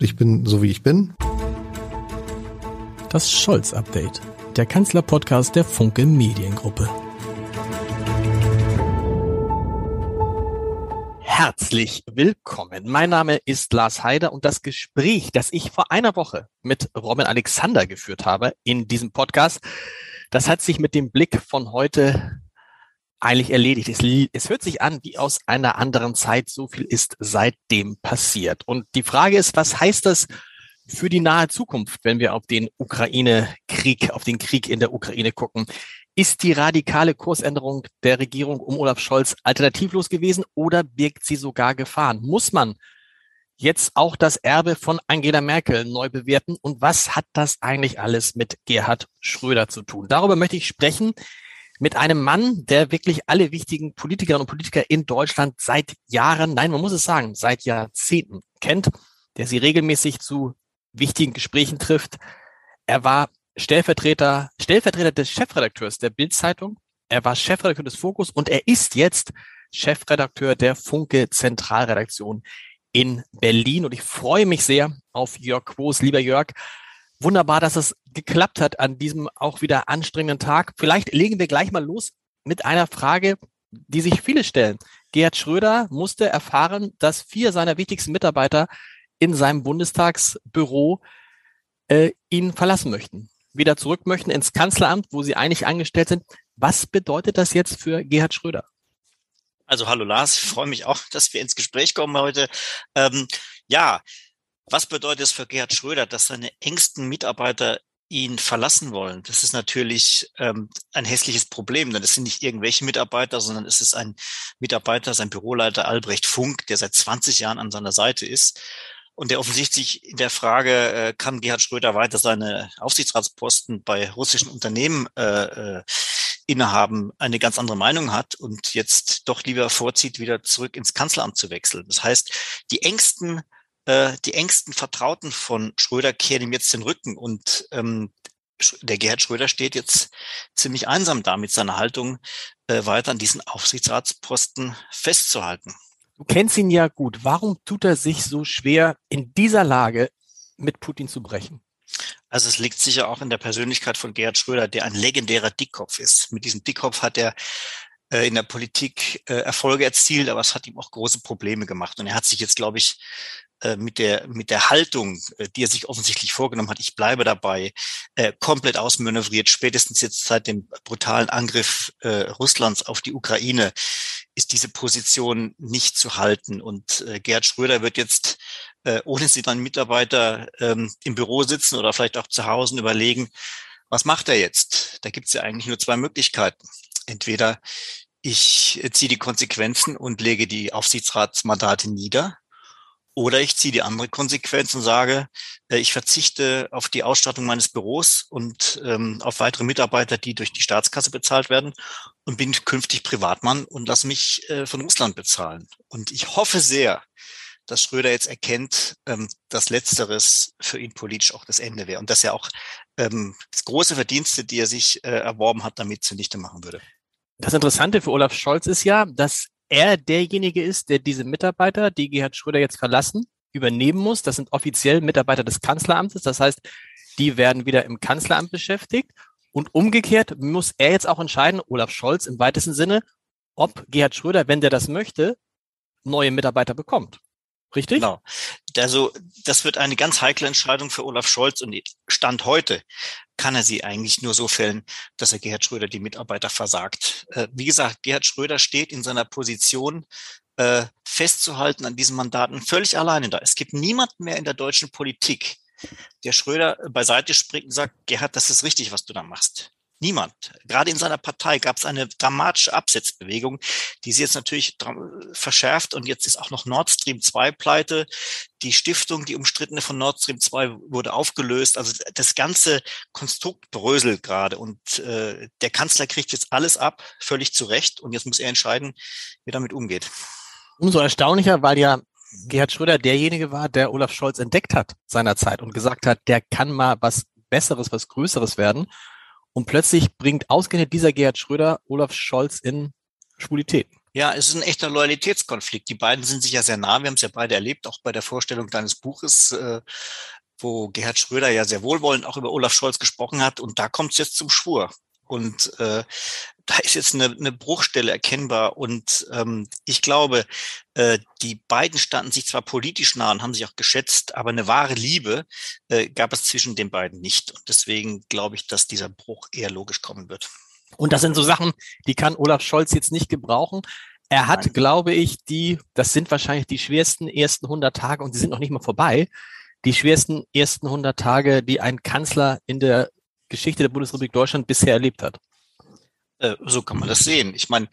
Ich bin so wie ich bin. Das Scholz-Update, der Kanzler-Podcast der Funke Mediengruppe. Herzlich willkommen. Mein Name ist Lars Heider und das Gespräch, das ich vor einer Woche mit Robin Alexander geführt habe in diesem Podcast, das hat sich mit dem Blick von heute eigentlich erledigt. Es, es hört sich an wie aus einer anderen Zeit. So viel ist seitdem passiert. Und die Frage ist, was heißt das für die nahe Zukunft, wenn wir auf den Ukraine-Krieg, auf den Krieg in der Ukraine gucken? Ist die radikale Kursänderung der Regierung um Olaf Scholz alternativlos gewesen oder birgt sie sogar Gefahren? Muss man jetzt auch das Erbe von Angela Merkel neu bewerten? Und was hat das eigentlich alles mit Gerhard Schröder zu tun? Darüber möchte ich sprechen mit einem Mann, der wirklich alle wichtigen Politikerinnen und Politiker in Deutschland seit Jahren, nein, man muss es sagen, seit Jahrzehnten kennt, der sie regelmäßig zu wichtigen Gesprächen trifft. Er war Stellvertreter, Stellvertreter des Chefredakteurs der Bildzeitung. Er war Chefredakteur des Fokus und er ist jetzt Chefredakteur der Funke Zentralredaktion in Berlin. Und ich freue mich sehr auf Jörg Quos. Lieber Jörg, wunderbar, dass es geklappt hat an diesem auch wieder anstrengenden Tag. Vielleicht legen wir gleich mal los mit einer Frage, die sich viele stellen. Gerhard Schröder musste erfahren, dass vier seiner wichtigsten Mitarbeiter in seinem Bundestagsbüro äh, ihn verlassen möchten, wieder zurück möchten ins Kanzleramt, wo sie eigentlich angestellt sind. Was bedeutet das jetzt für Gerhard Schröder? Also hallo Lars, ich freue mich auch, dass wir ins Gespräch kommen heute. Ähm, ja, was bedeutet es für Gerhard Schröder, dass seine engsten Mitarbeiter ihn verlassen wollen? Das ist natürlich ähm, ein hässliches Problem, denn es sind nicht irgendwelche Mitarbeiter, sondern es ist ein Mitarbeiter, sein Büroleiter Albrecht Funk, der seit 20 Jahren an seiner Seite ist und der offensichtlich in der Frage, äh, kann Gerhard Schröder weiter seine Aufsichtsratsposten bei russischen Unternehmen äh, äh, innehaben, eine ganz andere Meinung hat und jetzt doch lieber vorzieht, wieder zurück ins Kanzleramt zu wechseln. Das heißt, die engsten äh, die engsten Vertrauten von Schröder kehren ihm jetzt den Rücken und ähm, der Gerhard Schröder steht jetzt ziemlich einsam da mit seiner Haltung, äh, weiter an diesen Aufsichtsratsposten festzuhalten. Du kennst ihn ja gut. Warum tut er sich so schwer, in dieser Lage mit Putin zu brechen? Also es liegt sicher auch in der Persönlichkeit von Gerhard Schröder, der ein legendärer Dickkopf ist. Mit diesem Dickkopf hat er äh, in der Politik äh, Erfolge erzielt, aber es hat ihm auch große Probleme gemacht. Und er hat sich jetzt, glaube ich, mit der, mit der Haltung, äh, die er sich offensichtlich vorgenommen hat, ich bleibe dabei, äh, komplett ausmanövriert. Spätestens jetzt seit dem brutalen Angriff äh, Russlands auf die Ukraine ist diese Position nicht zu halten. Und äh, Gerhard Schröder wird jetzt, äh, ohne sie dann Mitarbeiter ähm, im Büro sitzen oder vielleicht auch zu Hause überlegen, was macht er jetzt? Da gibt es ja eigentlich nur zwei Möglichkeiten. Entweder ich ziehe die Konsequenzen und lege die Aufsichtsratsmandate nieder oder ich ziehe die andere Konsequenz und sage, äh, ich verzichte auf die Ausstattung meines Büros und ähm, auf weitere Mitarbeiter, die durch die Staatskasse bezahlt werden und bin künftig Privatmann und lasse mich äh, von Russland bezahlen. Und ich hoffe sehr, dass Schröder jetzt erkennt, ähm, dass Letzteres für ihn politisch auch das Ende wäre und dass er auch ähm, große Verdienste, die er sich äh, erworben hat, damit zunichte machen würde. Das Interessante für Olaf Scholz ist ja, dass er derjenige ist, der diese Mitarbeiter, die Gerhard Schröder jetzt verlassen, übernehmen muss. Das sind offiziell Mitarbeiter des Kanzleramtes. Das heißt, die werden wieder im Kanzleramt beschäftigt. Und umgekehrt muss er jetzt auch entscheiden, Olaf Scholz im weitesten Sinne, ob Gerhard Schröder, wenn der das möchte, neue Mitarbeiter bekommt. Richtig? Genau. Also das wird eine ganz heikle Entscheidung für Olaf Scholz und Stand heute kann er sie eigentlich nur so fällen, dass er Gerhard Schröder die Mitarbeiter versagt. Äh, wie gesagt, Gerhard Schröder steht in seiner Position, äh, festzuhalten an diesen Mandaten völlig alleine da. Es gibt niemanden mehr in der deutschen Politik, der Schröder beiseite springt und sagt, Gerhard, das ist richtig, was du da machst. Niemand. Gerade in seiner Partei gab es eine dramatische Absetzbewegung, die sie jetzt natürlich verschärft und jetzt ist auch noch Nord Stream 2 pleite. Die Stiftung, die umstrittene von Nord Stream 2 wurde aufgelöst. Also das ganze Konstrukt bröselt gerade und äh, der Kanzler kriegt jetzt alles ab, völlig zu Recht und jetzt muss er entscheiden, wie er damit umgeht. Umso erstaunlicher, weil ja Gerhard Schröder derjenige war, der Olaf Scholz entdeckt hat seinerzeit und gesagt hat, der kann mal was Besseres, was Größeres werden. Und plötzlich bringt ausgerechnet dieser Gerhard Schröder Olaf Scholz in Schwulität. Ja, es ist ein echter Loyalitätskonflikt. Die beiden sind sich ja sehr nah. Wir haben es ja beide erlebt, auch bei der Vorstellung deines Buches, äh, wo Gerhard Schröder ja sehr wohlwollend auch über Olaf Scholz gesprochen hat. Und da kommt es jetzt zum Schwur. Und äh, da ist jetzt eine, eine Bruchstelle erkennbar. Und ähm, ich glaube, äh, die beiden standen sich zwar politisch nah und haben sich auch geschätzt, aber eine wahre Liebe äh, gab es zwischen den beiden nicht. Und deswegen glaube ich, dass dieser Bruch eher logisch kommen wird. Und das sind so Sachen, die kann Olaf Scholz jetzt nicht gebrauchen. Er hat, Nein. glaube ich, die, das sind wahrscheinlich die schwersten ersten 100 Tage und sie sind noch nicht mal vorbei. Die schwersten ersten 100 Tage, die ein Kanzler in der Geschichte der Bundesrepublik Deutschland bisher erlebt hat. Äh, so kann man das sehen. Ich meine,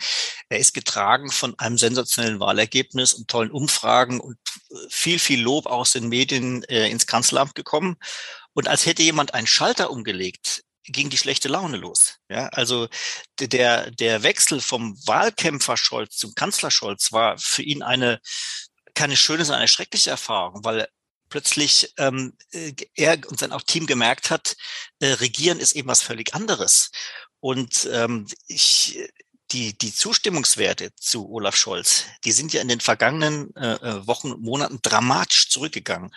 er ist getragen von einem sensationellen Wahlergebnis und tollen Umfragen und äh, viel, viel Lob aus den Medien äh, ins Kanzleramt gekommen. Und als hätte jemand einen Schalter umgelegt, ging die schlechte Laune los. Ja, also der, der Wechsel vom Wahlkämpfer Scholz zum Kanzler Scholz war für ihn eine, keine schöne, sondern eine schreckliche Erfahrung, weil plötzlich ähm, äh, er und sein auch Team gemerkt hat, äh, Regieren ist eben was völlig anderes. Und ähm, ich, die, die Zustimmungswerte zu Olaf Scholz, die sind ja in den vergangenen äh, äh Wochen und Monaten dramatisch zurückgegangen.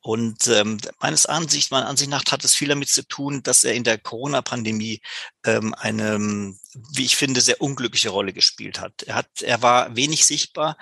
Und ähm, meines Ansichts, meiner Ansicht nach hat es viel damit zu tun, dass er in der Corona-Pandemie ähm, eine, wie ich finde, sehr unglückliche Rolle gespielt hat. Er hat, er war wenig sichtbar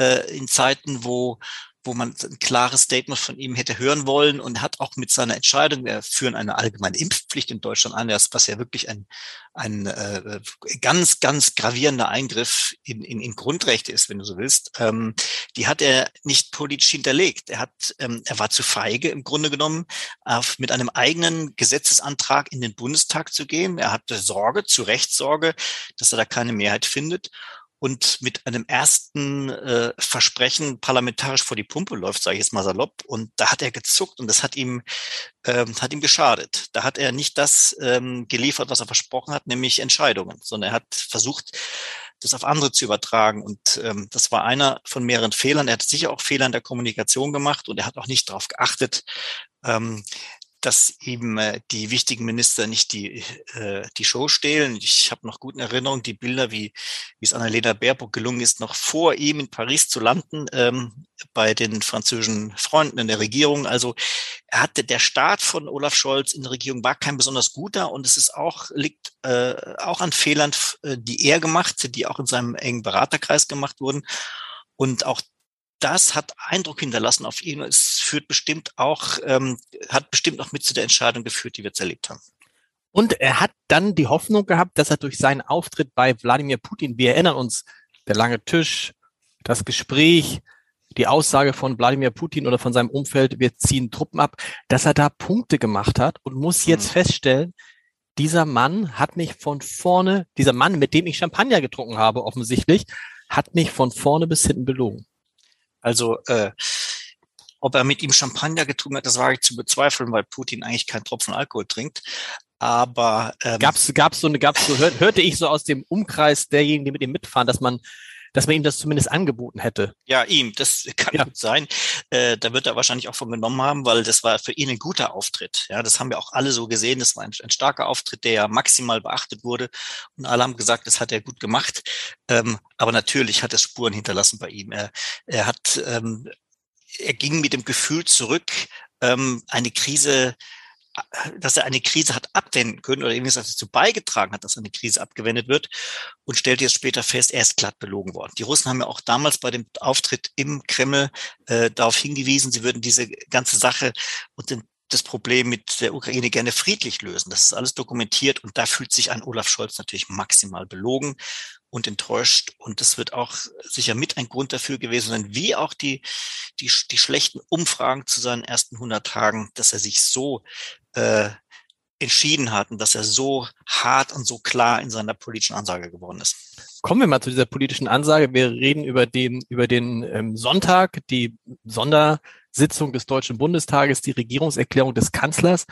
äh, in Zeiten, wo wo man ein klares Statement von ihm hätte hören wollen und hat auch mit seiner Entscheidung, wir führen eine allgemeine Impfpflicht in Deutschland an, was ja wirklich ein, ein äh, ganz, ganz gravierender Eingriff in, in, in Grundrechte ist, wenn du so willst, ähm, die hat er nicht politisch hinterlegt. Er hat, ähm, er war zu feige im Grunde genommen, auf, mit einem eigenen Gesetzesantrag in den Bundestag zu gehen. Er hatte Sorge, zu Recht Sorge, dass er da keine Mehrheit findet und mit einem ersten äh, Versprechen parlamentarisch vor die Pumpe läuft, sage ich jetzt mal salopp. Und da hat er gezuckt und das hat ihm, ähm, hat ihm geschadet. Da hat er nicht das ähm, geliefert, was er versprochen hat, nämlich Entscheidungen, sondern er hat versucht, das auf andere zu übertragen. Und ähm, das war einer von mehreren Fehlern. Er hat sicher auch Fehler in der Kommunikation gemacht und er hat auch nicht darauf geachtet, ähm, dass eben äh, die wichtigen Minister nicht die, äh, die Show stehlen. Ich habe noch guten Erinnerung die Bilder, wie, wie es Annalena Baerbock gelungen ist, noch vor ihm in Paris zu landen ähm, bei den französischen Freunden in der Regierung. Also er hatte der Start von Olaf Scholz in der Regierung war kein besonders guter und es ist auch liegt äh, auch an Fehlern, äh, die er gemacht, die auch in seinem engen Beraterkreis gemacht wurden. Und auch das hat Eindruck hinterlassen auf ihn. Es führt bestimmt auch, ähm, hat bestimmt auch mit zu der Entscheidung geführt, die wir jetzt erlebt haben. Und er hat dann die Hoffnung gehabt, dass er durch seinen Auftritt bei Wladimir Putin, wir erinnern uns, der lange Tisch, das Gespräch, die Aussage von Wladimir Putin oder von seinem Umfeld, wir ziehen Truppen ab, dass er da Punkte gemacht hat und muss jetzt mhm. feststellen, dieser Mann hat mich von vorne, dieser Mann, mit dem ich Champagner getrunken habe, offensichtlich, hat mich von vorne bis hinten belogen. Also äh, ob er mit ihm Champagner getrunken hat, das war ich zu bezweifeln, weil Putin eigentlich keinen Tropfen Alkohol trinkt. Aber ähm, gab's gab's so eine gab's so hör, hörte ich so aus dem Umkreis derjenigen, die mit ihm mitfahren, dass man dass man ihm das zumindest angeboten hätte. Ja, ihm, das kann ja. gut sein. Äh, da wird er wahrscheinlich auch von genommen haben, weil das war für ihn ein guter Auftritt. Ja, das haben wir auch alle so gesehen. Das war ein, ein starker Auftritt, der ja maximal beachtet wurde. Und alle haben gesagt, das hat er gut gemacht. Ähm, aber natürlich hat es Spuren hinterlassen bei ihm. Er, er hat, ähm, er ging mit dem Gefühl zurück, ähm, eine Krise dass er eine Krise hat abwenden können oder irgendwie dazu beigetragen hat, dass eine Krise abgewendet wird und stellte jetzt später fest, er ist glatt belogen worden. Die Russen haben ja auch damals bei dem Auftritt im Kreml äh, darauf hingewiesen, sie würden diese ganze Sache und den, das Problem mit der Ukraine gerne friedlich lösen. Das ist alles dokumentiert und da fühlt sich ein Olaf Scholz natürlich maximal belogen und enttäuscht. Und das wird auch sicher mit ein Grund dafür gewesen sein, wie auch die, die, die schlechten Umfragen zu seinen ersten 100 Tagen, dass er sich so äh, entschieden hat und dass er so hart und so klar in seiner politischen Ansage geworden ist. Kommen wir mal zu dieser politischen Ansage. Wir reden über den, über den ähm, Sonntag, die Sondersitzung des Deutschen Bundestages, die Regierungserklärung des Kanzlers.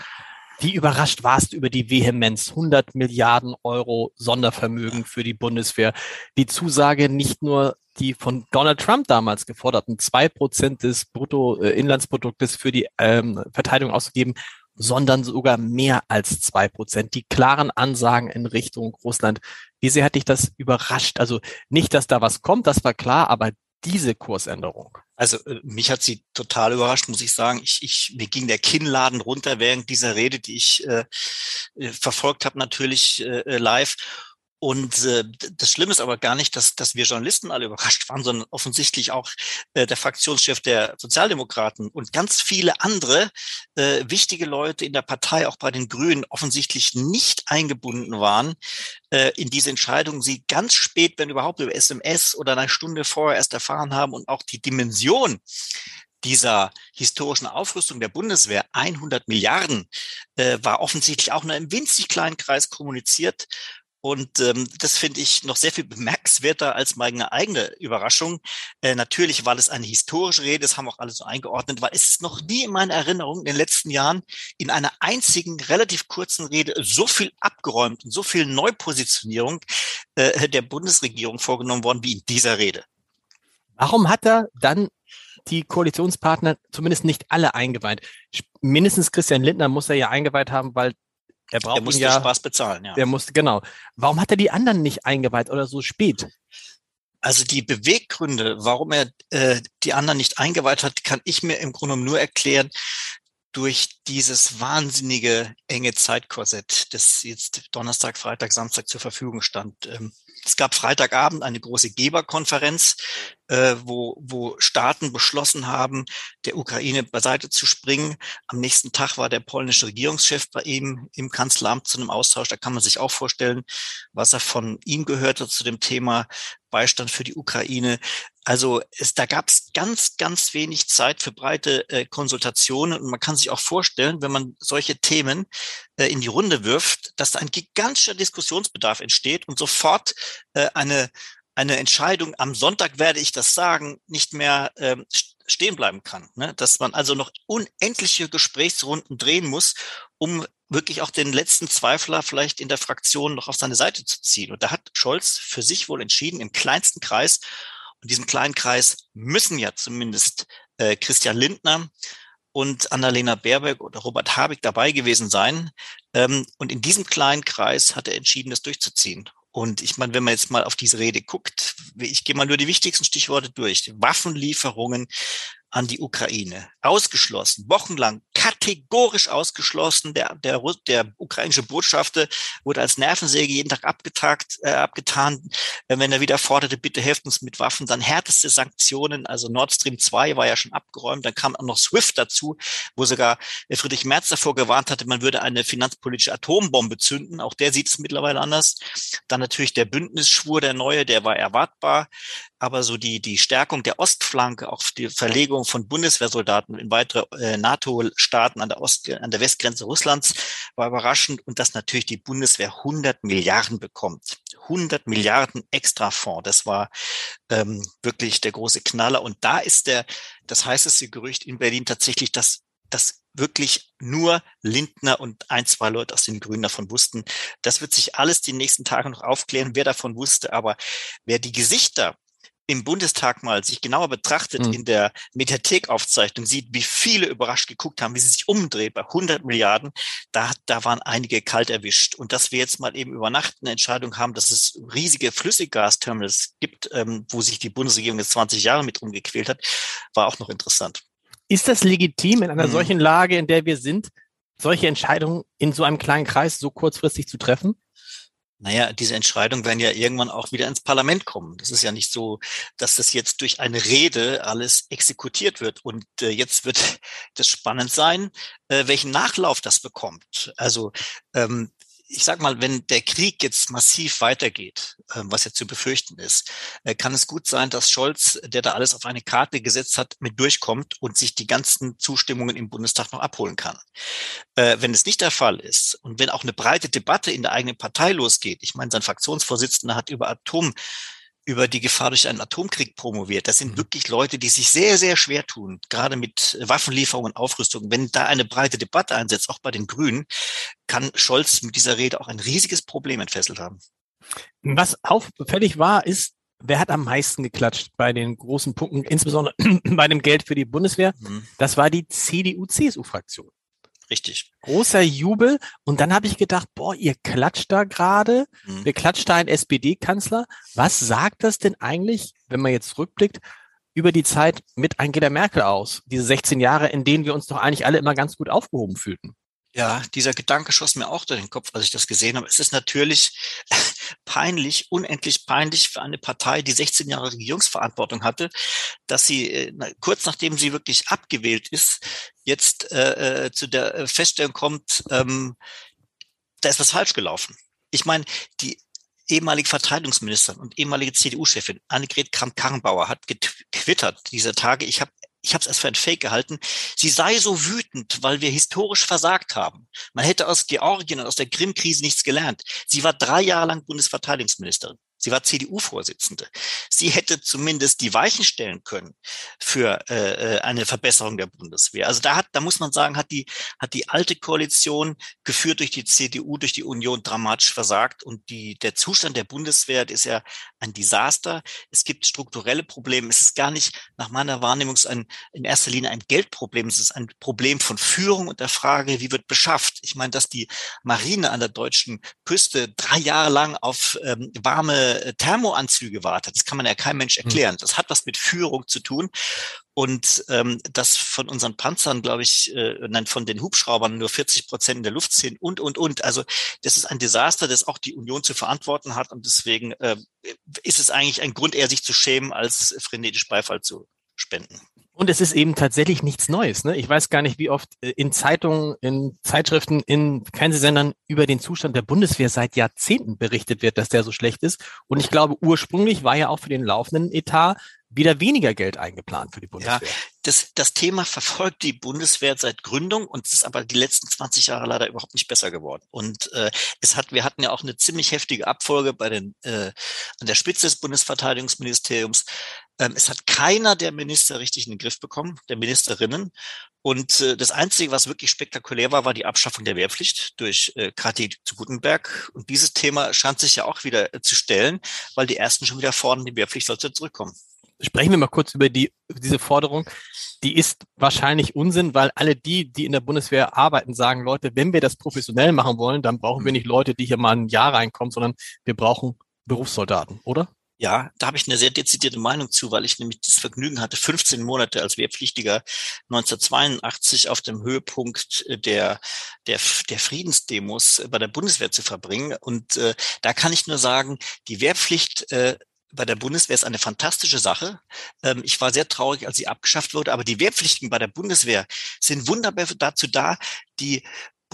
Wie überrascht warst du über die Vehemenz? 100 Milliarden Euro Sondervermögen für die Bundeswehr. Die Zusage nicht nur die von Donald Trump damals geforderten zwei Prozent des Bruttoinlandsproduktes für die ähm, Verteidigung auszugeben, sondern sogar mehr als zwei Prozent. Die klaren Ansagen in Richtung Russland. Wie sehr hat dich das überrascht? Also nicht, dass da was kommt, das war klar, aber diese Kursänderung. Also äh, mich hat sie total überrascht, muss ich sagen. Ich, ich, mir ging der Kinnladen runter während dieser Rede, die ich äh, äh verfolgt habe, natürlich äh, äh live. Und äh, das Schlimme ist aber gar nicht, dass, dass wir Journalisten alle überrascht waren, sondern offensichtlich auch äh, der Fraktionschef der Sozialdemokraten und ganz viele andere äh, wichtige Leute in der Partei, auch bei den Grünen, offensichtlich nicht eingebunden waren äh, in diese Entscheidung. Sie ganz spät, wenn überhaupt über SMS oder eine Stunde vorher erst erfahren haben und auch die Dimension dieser historischen Aufrüstung der Bundeswehr 100 Milliarden äh, war offensichtlich auch nur im winzig kleinen Kreis kommuniziert und ähm, das finde ich noch sehr viel bemerkenswerter als meine eigene Überraschung. Äh, natürlich, weil es eine historische Rede ist, haben auch alle so eingeordnet, weil es ist noch nie in meiner Erinnerung in den letzten Jahren in einer einzigen relativ kurzen Rede so viel abgeräumt und so viel Neupositionierung äh, der Bundesregierung vorgenommen worden wie in dieser Rede. Warum hat er dann die Koalitionspartner zumindest nicht alle eingeweiht? Mindestens Christian Lindner muss er ja eingeweiht haben, weil er braucht musste ja, Spaß bezahlen, ja. Der musste, genau. Warum hat er die anderen nicht eingeweiht oder so spät? Also die Beweggründe, warum er äh, die anderen nicht eingeweiht hat, kann ich mir im Grunde nur erklären durch dieses wahnsinnige enge Zeitkorsett, das jetzt Donnerstag, Freitag, Samstag zur Verfügung stand. Ähm, es gab Freitagabend eine große Geberkonferenz, äh, wo, wo Staaten beschlossen haben, der Ukraine beiseite zu springen. Am nächsten Tag war der polnische Regierungschef bei ihm im Kanzleramt zu einem Austausch. Da kann man sich auch vorstellen, was er von ihm gehörte zu dem Thema Beistand für die Ukraine. Also es, da gab es ganz, ganz wenig Zeit für breite äh, Konsultationen und man kann sich auch vorstellen, wenn man solche Themen äh, in die Runde wirft, dass da ein gigantischer Diskussionsbedarf entsteht und sofort äh, eine eine Entscheidung, am Sonntag werde ich das sagen, nicht mehr ähm, stehen bleiben kann. Ne? Dass man also noch unendliche Gesprächsrunden drehen muss, um wirklich auch den letzten Zweifler vielleicht in der Fraktion noch auf seine Seite zu ziehen. Und da hat Scholz für sich wohl entschieden, im kleinsten Kreis, und diesem kleinen Kreis müssen ja zumindest äh, Christian Lindner und Annalena Baerbock oder Robert Habeck dabei gewesen sein. Ähm, und in diesem kleinen Kreis hat er entschieden, das durchzuziehen. Und ich meine, wenn man jetzt mal auf diese Rede guckt, ich gehe mal nur die wichtigsten Stichworte durch. Waffenlieferungen an die Ukraine. Ausgeschlossen, wochenlang kategorisch ausgeschlossen. Der, der, der ukrainische Botschafter wurde als Nervensäge jeden Tag abgetagt, äh, abgetan. Äh, wenn er wieder forderte, bitte helft uns mit Waffen, dann härteste Sanktionen. Also Nord Stream 2 war ja schon abgeräumt. Dann kam auch noch SWIFT dazu, wo sogar Friedrich Merz davor gewarnt hatte, man würde eine finanzpolitische Atombombe zünden. Auch der sieht es mittlerweile anders. Dann natürlich der Bündnisschwur, der neue, der war erwartbar aber so die, die Stärkung der Ostflanke, auch die Verlegung von Bundeswehrsoldaten in weitere äh, NATO-Staaten an der an der Westgrenze Russlands war überraschend und dass natürlich die Bundeswehr 100 Milliarden bekommt. 100 Milliarden Extrafonds. Das war ähm, wirklich der große Knaller. Und da ist der, das heißeste Gerücht in Berlin tatsächlich, dass das wirklich nur Lindner und ein, zwei Leute aus den Grünen davon wussten. Das wird sich alles die nächsten Tage noch aufklären, wer davon wusste. Aber wer die Gesichter im Bundestag mal sich genauer betrachtet, mhm. in der Mediathekaufzeichnung sieht, wie viele überrascht geguckt haben, wie sie sich umdreht bei 100 Milliarden, da, da waren einige kalt erwischt. Und dass wir jetzt mal eben über Nacht eine Entscheidung haben, dass es riesige Flüssiggasterminals gibt, ähm, wo sich die Bundesregierung jetzt 20 Jahre mit rumgequält hat, war auch noch interessant. Ist das legitim in einer mhm. solchen Lage, in der wir sind, solche Entscheidungen in so einem kleinen Kreis so kurzfristig zu treffen? Naja, diese Entscheidungen werden ja irgendwann auch wieder ins Parlament kommen. Das ist ja nicht so, dass das jetzt durch eine Rede alles exekutiert wird. Und äh, jetzt wird das spannend sein, äh, welchen Nachlauf das bekommt. Also ähm, ich sag mal, wenn der Krieg jetzt massiv weitergeht, ähm, was ja zu befürchten ist, äh, kann es gut sein, dass Scholz, der da alles auf eine Karte gesetzt hat, mit durchkommt und sich die ganzen Zustimmungen im Bundestag noch abholen kann. Äh, wenn es nicht der Fall ist und wenn auch eine breite Debatte in der eigenen Partei losgeht, ich meine, sein Fraktionsvorsitzender hat über Atom über die Gefahr durch einen Atomkrieg promoviert. Das sind mhm. wirklich Leute, die sich sehr, sehr schwer tun, gerade mit Waffenlieferungen und Aufrüstung. Wenn da eine breite Debatte einsetzt, auch bei den Grünen, kann Scholz mit dieser Rede auch ein riesiges Problem entfesselt haben. Was auffällig war, ist, wer hat am meisten geklatscht bei den großen Punkten, insbesondere bei dem Geld für die Bundeswehr? Mhm. Das war die CDU-CSU-Fraktion. Richtig. Großer Jubel. Und dann habe ich gedacht, boah, ihr klatscht da gerade. Mhm. Wir klatscht da ein SPD-Kanzler. Was sagt das denn eigentlich, wenn man jetzt rückblickt, über die Zeit mit Angela Merkel aus? Diese 16 Jahre, in denen wir uns doch eigentlich alle immer ganz gut aufgehoben fühlten. Ja, dieser Gedanke schoss mir auch durch den Kopf, als ich das gesehen habe. Es ist natürlich peinlich, unendlich peinlich für eine Partei, die 16 Jahre Regierungsverantwortung hatte, dass sie äh, kurz nachdem sie wirklich abgewählt ist, jetzt äh, äh zu der äh, Feststellung kommt, ähm, da ist was falsch gelaufen. Ich meine, die ehemalige Verteidigungsministerin und ehemalige CDU-Chefin Annegret Kramp-Karrenbauer hat getwittert diese Tage, ich habe ich habe es erst für ein Fake gehalten, sie sei so wütend, weil wir historisch versagt haben. Man hätte aus Georgien und aus der Krim-Krise nichts gelernt. Sie war drei Jahre lang Bundesverteidigungsministerin. Sie war CDU-Vorsitzende. Sie hätte zumindest die Weichen stellen können für äh, äh, eine Verbesserung der Bundeswehr. Also da hat, da muss man sagen, hat die hat die alte Koalition geführt durch die CDU, durch die Union dramatisch versagt und die der Zustand der Bundeswehr ist ja ein Desaster. Es gibt strukturelle Probleme. Es ist gar nicht nach meiner Wahrnehmung ein, in erster Linie ein Geldproblem. Es ist ein Problem von Führung und der Frage, wie wird beschafft. Ich meine, dass die Marine an der deutschen Küste drei Jahre lang auf ähm, warme äh, Thermoanzüge wartet. Das kann man ja kein Mensch hm. erklären. Das hat was mit Führung zu tun. Und ähm, dass von unseren Panzern, glaube ich, äh, nein, von den Hubschraubern nur 40 Prozent in der Luft sind und, und, und. Also das ist ein Desaster, das auch die Union zu verantworten hat. Und deswegen äh, ist es eigentlich ein Grund, eher sich zu schämen, als frenetisch Beifall zu spenden. Und es ist eben tatsächlich nichts Neues. Ne? Ich weiß gar nicht, wie oft äh, in Zeitungen, in Zeitschriften, in Fernsehsendern über den Zustand der Bundeswehr seit Jahrzehnten berichtet wird, dass der so schlecht ist. Und ich glaube, ursprünglich war ja auch für den laufenden Etat wieder weniger Geld eingeplant für die Bundeswehr. Ja, das, das Thema verfolgt die Bundeswehr seit Gründung und es ist aber die letzten 20 Jahre leider überhaupt nicht besser geworden. Und äh, es hat, wir hatten ja auch eine ziemlich heftige Abfolge bei den äh, an der Spitze des Bundesverteidigungsministeriums. Ähm, es hat keiner der Minister richtig in den Griff bekommen, der Ministerinnen. Und äh, das Einzige, was wirklich spektakulär war, war die Abschaffung der Wehrpflicht durch äh, Kati zu Gutenberg. Und dieses Thema scheint sich ja auch wieder äh, zu stellen, weil die Ersten schon wieder fordern, die Wehrpflicht sollte zurückkommen sprechen wir mal kurz über die, diese Forderung. Die ist wahrscheinlich Unsinn, weil alle die, die in der Bundeswehr arbeiten, sagen, Leute, wenn wir das professionell machen wollen, dann brauchen wir mhm. nicht Leute, die hier mal ein Jahr reinkommen, sondern wir brauchen Berufssoldaten, oder? Ja, da habe ich eine sehr dezidierte Meinung zu, weil ich nämlich das Vergnügen hatte, 15 Monate als Wehrpflichtiger 1982 auf dem Höhepunkt der, der, der Friedensdemos bei der Bundeswehr zu verbringen. Und äh, da kann ich nur sagen, die Wehrpflicht äh, bei der Bundeswehr ist eine fantastische Sache. Ähm, ich war sehr traurig, als sie abgeschafft wurde, aber die Wehrpflichtigen bei der Bundeswehr sind wunderbar dazu da, die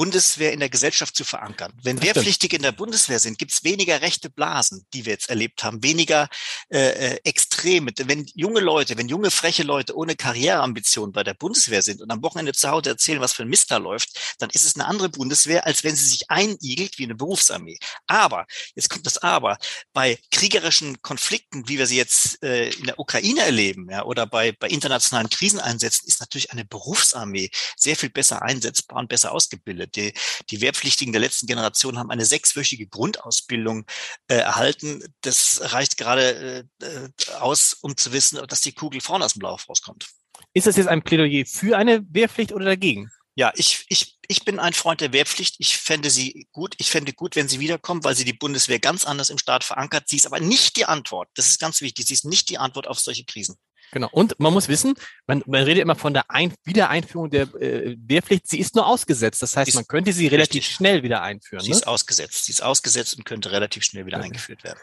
Bundeswehr in der Gesellschaft zu verankern. Wenn Wehrpflichtige in der Bundeswehr sind, gibt es weniger rechte Blasen, die wir jetzt erlebt haben, weniger äh, äh, Extreme. Wenn junge Leute, wenn junge freche Leute ohne Karriereambition bei der Bundeswehr sind und am Wochenende zu Hause erzählen, was für ein Mist da läuft, dann ist es eine andere Bundeswehr, als wenn sie sich einigelt wie eine Berufsarmee. Aber, jetzt kommt das Aber, bei kriegerischen Konflikten, wie wir sie jetzt äh, in der Ukraine erleben, ja, oder bei, bei internationalen Kriseneinsätzen, ist natürlich eine Berufsarmee sehr viel besser einsetzbar und besser ausgebildet. Die, die Wehrpflichtigen der letzten Generation haben eine sechswöchige Grundausbildung äh, erhalten. Das reicht gerade äh, äh, aus, um zu wissen, dass die Kugel vorne aus dem Lauf rauskommt. Ist das jetzt ein Plädoyer für eine Wehrpflicht oder dagegen? Ja, ich, ich, ich bin ein Freund der Wehrpflicht. Ich fände sie gut. Ich fände gut, wenn sie wiederkommt, weil sie die Bundeswehr ganz anders im Staat verankert. Sie ist aber nicht die Antwort. Das ist ganz wichtig. Sie ist nicht die Antwort auf solche Krisen. Genau. Und man muss wissen, man, man redet immer von der Ein Wiedereinführung der äh, Wehrpflicht. Sie ist nur ausgesetzt. Das heißt, man könnte sie relativ richtig. schnell wieder einführen. Sie ne? ist ausgesetzt. Sie ist ausgesetzt und könnte relativ schnell wieder okay. eingeführt werden.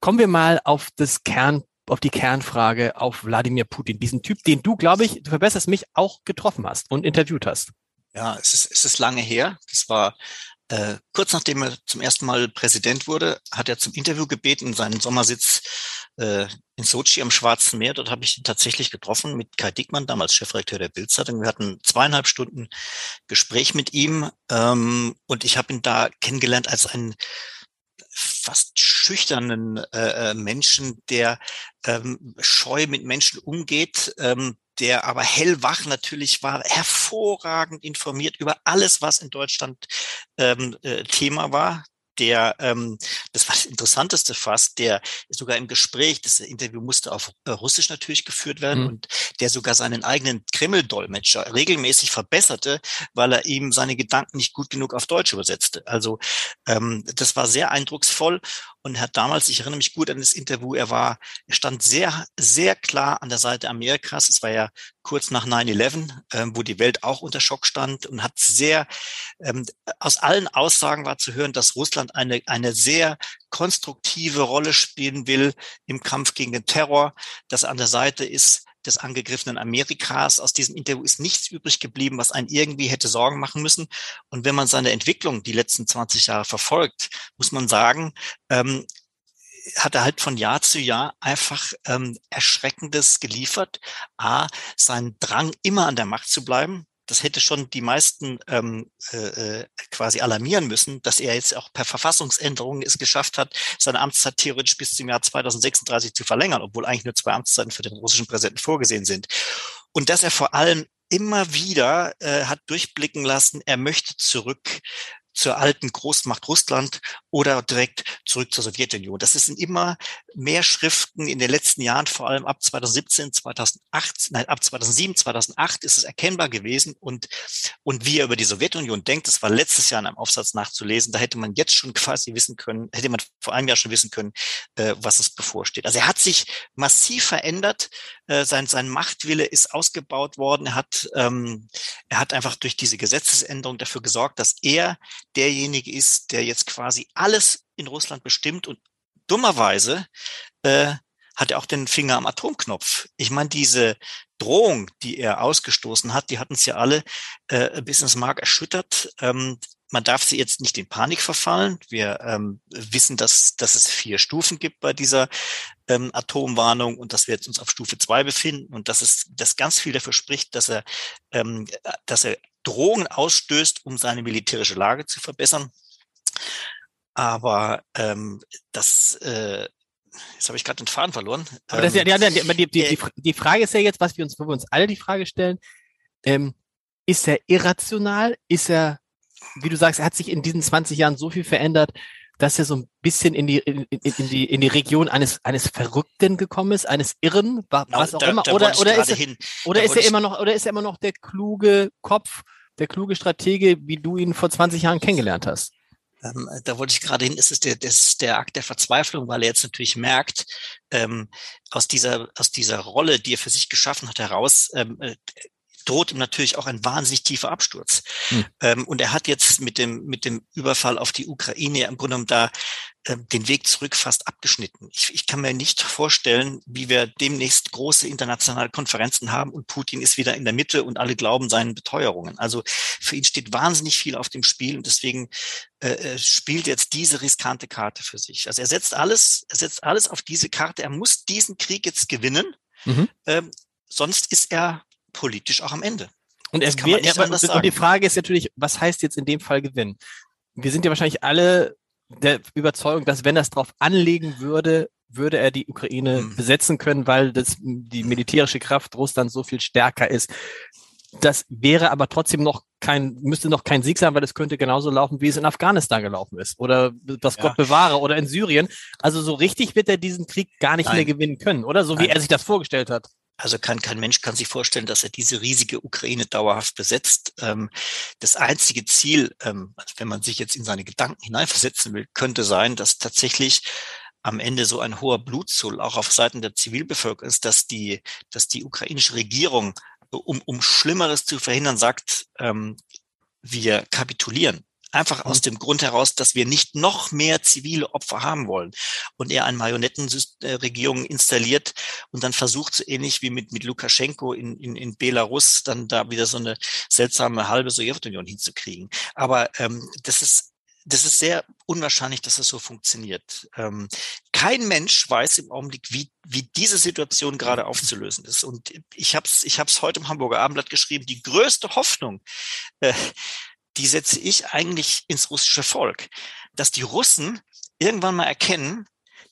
Kommen wir mal auf das Kern, auf die Kernfrage auf Wladimir Putin. Diesen Typ, den du, glaube ich, du verbesserst mich, auch getroffen hast und interviewt hast. Ja, es ist, es ist lange her. Das war äh, kurz nachdem er zum ersten Mal Präsident wurde, hat er zum Interview gebeten, seinen Sommersitz äh, in Sochi am Schwarzen Meer. Dort habe ich ihn tatsächlich getroffen mit Kai Dickmann, damals Chefredakteur der Bildzeitung. Wir hatten zweieinhalb Stunden Gespräch mit ihm ähm, und ich habe ihn da kennengelernt als einen fast schüchternen äh, äh Menschen, der ähm, scheu mit Menschen umgeht, ähm, der aber hellwach natürlich war, hervorragend informiert über alles, was in Deutschland ähm, äh, Thema war. der, ähm, das war das Interessanteste fast, der sogar im Gespräch, das Interview musste auf äh, Russisch natürlich geführt werden mhm. und der sogar seinen eigenen Kreml-Dolmetscher regelmäßig verbesserte, weil er ihm seine Gedanken nicht gut genug auf Deutsch übersetzte. Also ähm, das war sehr eindrucksvoll und hat damals, ich erinnere mich gut an das Interview, er war, er stand sehr, sehr klar an der Seite Amerikas. Es war ja kurz nach 9-11, ähm, wo die Welt auch unter Schock stand und hat sehr, ähm, aus allen Aussagen war zu hören, dass Russland eine, eine sehr konstruktive Rolle spielen will im Kampf gegen den Terror, dass an der Seite ist des angegriffenen Amerikas. Aus diesem Interview ist nichts übrig geblieben, was einen irgendwie hätte Sorgen machen müssen. Und wenn man seine Entwicklung die letzten 20 Jahre verfolgt, muss man sagen, ähm, hat er halt von Jahr zu Jahr einfach ähm, Erschreckendes geliefert. A, sein Drang, immer an der Macht zu bleiben, das hätte schon die meisten ähm, äh, äh, quasi alarmieren müssen, dass er jetzt auch per Verfassungsänderung es geschafft hat, seine Amtszeit theoretisch bis zum Jahr 2036 zu verlängern, obwohl eigentlich nur zwei Amtszeiten für den russischen Präsidenten vorgesehen sind. Und dass er vor allem immer wieder äh, hat durchblicken lassen, er möchte zurück zur alten Großmacht Russland oder direkt zurück zur Sowjetunion. Das sind immer mehr Schriften in den letzten Jahren, vor allem ab 2017, 2008, nein, ab 2007, 2008 ist es erkennbar gewesen und, und wie er über die Sowjetunion denkt, das war letztes Jahr in einem Aufsatz nachzulesen, da hätte man jetzt schon quasi wissen können, hätte man vor einem Jahr schon wissen können, äh, was es bevorsteht. Also er hat sich massiv verändert, äh, sein, sein Machtwille ist ausgebaut worden, er hat, ähm, er hat einfach durch diese Gesetzesänderung dafür gesorgt, dass er derjenige ist, der jetzt quasi alles in Russland bestimmt und dummerweise äh, hat er auch den Finger am Atomknopf. Ich meine, diese Drohung, die er ausgestoßen hat, die hatten es ja alle äh, bis ins Mark erschüttert. Ähm, man darf sie jetzt nicht in Panik verfallen. Wir ähm, wissen, dass, dass es vier Stufen gibt bei dieser ähm, Atomwarnung und dass wir jetzt uns auf Stufe zwei befinden und dass es dass ganz viel dafür spricht, dass er, ähm, dass er Drohungen ausstößt, um seine militärische Lage zu verbessern. Aber ähm, das, äh, jetzt habe ich gerade den Faden verloren. Aber das, ähm, ja, die, die, die, die, Frage ist ja jetzt, was wir uns, wo wir uns alle die Frage stellen, ähm, ist er irrational? Ist er, wie du sagst, er hat sich in diesen 20 Jahren so viel verändert, dass er so ein bisschen in die, in, in die, in die Region eines, eines Verrückten gekommen ist, eines Irren, was genau, auch da, immer, da oder, oder ist, er, oder ist er immer noch, oder ist er immer noch der kluge Kopf, der kluge Stratege, wie du ihn vor 20 Jahren kennengelernt hast? Ähm, da wollte ich gerade hin, ist es der, das der Akt der Verzweiflung, weil er jetzt natürlich merkt, ähm, aus dieser, aus dieser Rolle, die er für sich geschaffen hat, heraus, ähm, äh, droht ihm natürlich auch ein wahnsinnig tiefer Absturz. Hm. Ähm, und er hat jetzt mit dem, mit dem Überfall auf die Ukraine im Grunde genommen da äh, den Weg zurück fast abgeschnitten. Ich, ich kann mir nicht vorstellen, wie wir demnächst große internationale Konferenzen haben und Putin ist wieder in der Mitte und alle glauben seinen Beteuerungen. Also für ihn steht wahnsinnig viel auf dem Spiel und deswegen äh, äh spielt jetzt diese riskante Karte für sich. Also er setzt alles, er setzt alles auf diese Karte. Er muss diesen Krieg jetzt gewinnen. Mhm. Ähm, sonst ist er politisch auch am Ende. Und, er, wir, er, und die Frage ist natürlich, was heißt jetzt in dem Fall gewinnen? Wir sind ja wahrscheinlich alle der Überzeugung, dass wenn das drauf anlegen würde, würde er die Ukraine mhm. besetzen können, weil das, die militärische Kraft Russlands so viel stärker ist. Das wäre aber trotzdem noch kein, müsste noch kein Sieg sein, weil es könnte genauso laufen, wie es in Afghanistan gelaufen ist. Oder das ja. Gott bewahre oder in Syrien. Also so richtig wird er diesen Krieg gar nicht Nein. mehr gewinnen können, oder? So wie Nein. er sich das vorgestellt hat. Also kann, kein Mensch kann sich vorstellen, dass er diese riesige Ukraine dauerhaft besetzt. Ähm, das einzige Ziel, ähm, also wenn man sich jetzt in seine Gedanken hineinversetzen will, könnte sein, dass tatsächlich am Ende so ein hoher Blutzoll auch auf Seiten der Zivilbevölkerung ist, dass die, dass die ukrainische Regierung, um, um Schlimmeres zu verhindern, sagt, ähm, wir kapitulieren. Einfach aus mhm. dem Grund heraus, dass wir nicht noch mehr zivile Opfer haben wollen. Und er eine Marionettenregierung installiert und dann versucht, so ähnlich wie mit, mit Lukaschenko in, in, in Belarus, dann da wieder so eine seltsame halbe Sowjetunion hinzukriegen. Aber ähm, das ist das ist sehr unwahrscheinlich, dass das so funktioniert. Ähm, kein Mensch weiß im Augenblick, wie, wie diese Situation gerade aufzulösen ist. Und ich habe es ich hab's heute im Hamburger Abendblatt geschrieben, die größte Hoffnung, äh, die setze ich eigentlich ins russische Volk, dass die Russen irgendwann mal erkennen,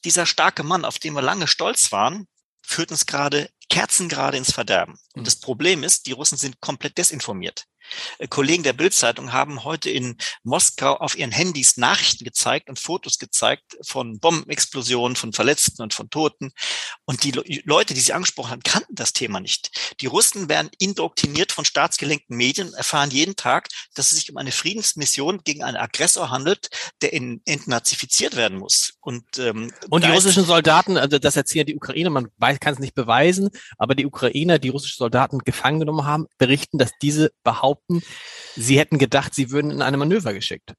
dieser starke Mann, auf den wir lange stolz waren, führt uns gerade kerzengerade ins Verderben. Und hm. das Problem ist, die Russen sind komplett desinformiert. Äh, Kollegen der Bildzeitung haben heute in Moskau auf ihren Handys Nachrichten gezeigt und Fotos gezeigt von Bombenexplosionen, von Verletzten und von Toten. Und die Leute, die sie angesprochen haben, kannten das Thema nicht. Die Russen werden indoktriniert von staatsgelenkten Medien, erfahren jeden Tag, dass es sich um eine Friedensmission gegen einen Aggressor handelt, der entnazifiziert werden muss. Und, ähm, und die russischen Soldaten, also das erzählen die Ukrainer, man kann es nicht beweisen, aber die Ukrainer, die russische Soldaten gefangen genommen haben, berichten, dass diese behaupten, sie hätten gedacht, sie würden in eine Manöver geschickt.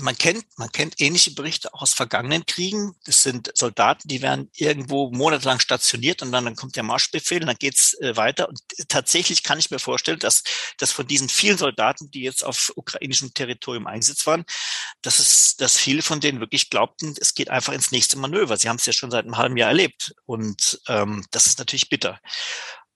Man kennt, man kennt ähnliche Berichte aus vergangenen Kriegen. Das sind Soldaten, die werden irgendwo monatelang stationiert und dann, dann kommt der Marschbefehl und dann geht's äh, weiter. Und tatsächlich kann ich mir vorstellen, dass, dass von diesen vielen Soldaten, die jetzt auf ukrainischem Territorium eingesetzt waren, dass es, dass viele von denen wirklich glaubten, es geht einfach ins nächste Manöver. Sie haben es ja schon seit einem halben Jahr erlebt. Und ähm, das ist natürlich bitter.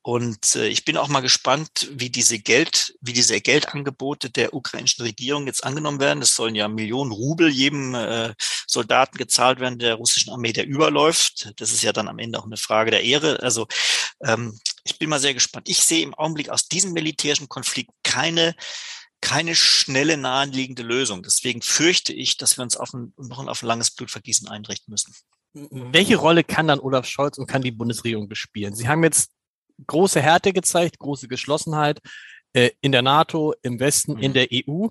Und äh, ich bin auch mal gespannt, wie diese Geld, wie diese Geldangebote der ukrainischen Regierung jetzt angenommen werden. Es sollen ja Millionen Rubel jedem äh, Soldaten gezahlt werden der russischen Armee, der überläuft. Das ist ja dann am Ende auch eine Frage der Ehre. Also ähm, ich bin mal sehr gespannt. Ich sehe im Augenblick aus diesem militärischen Konflikt keine keine schnelle, naheliegende Lösung. Deswegen fürchte ich, dass wir uns auf ein, noch auf ein langes Blutvergießen einrichten müssen. Welche Rolle kann dann Olaf Scholz und kann die Bundesregierung bespielen? Sie haben jetzt große Härte gezeigt, große Geschlossenheit äh, in der NATO, im Westen, mhm. in der EU.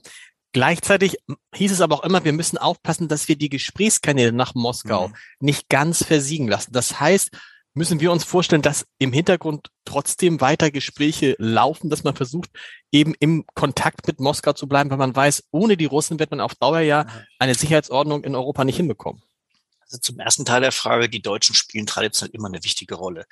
Gleichzeitig hieß es aber auch immer, wir müssen aufpassen, dass wir die Gesprächskanäle nach Moskau mhm. nicht ganz versiegen lassen. Das heißt, müssen wir uns vorstellen, dass im Hintergrund trotzdem weiter Gespräche laufen, dass man versucht, eben im Kontakt mit Moskau zu bleiben, weil man weiß, ohne die Russen wird man auf Dauer ja eine Sicherheitsordnung in Europa nicht hinbekommen. Also zum ersten Teil der Frage, die Deutschen spielen traditionell immer eine wichtige Rolle.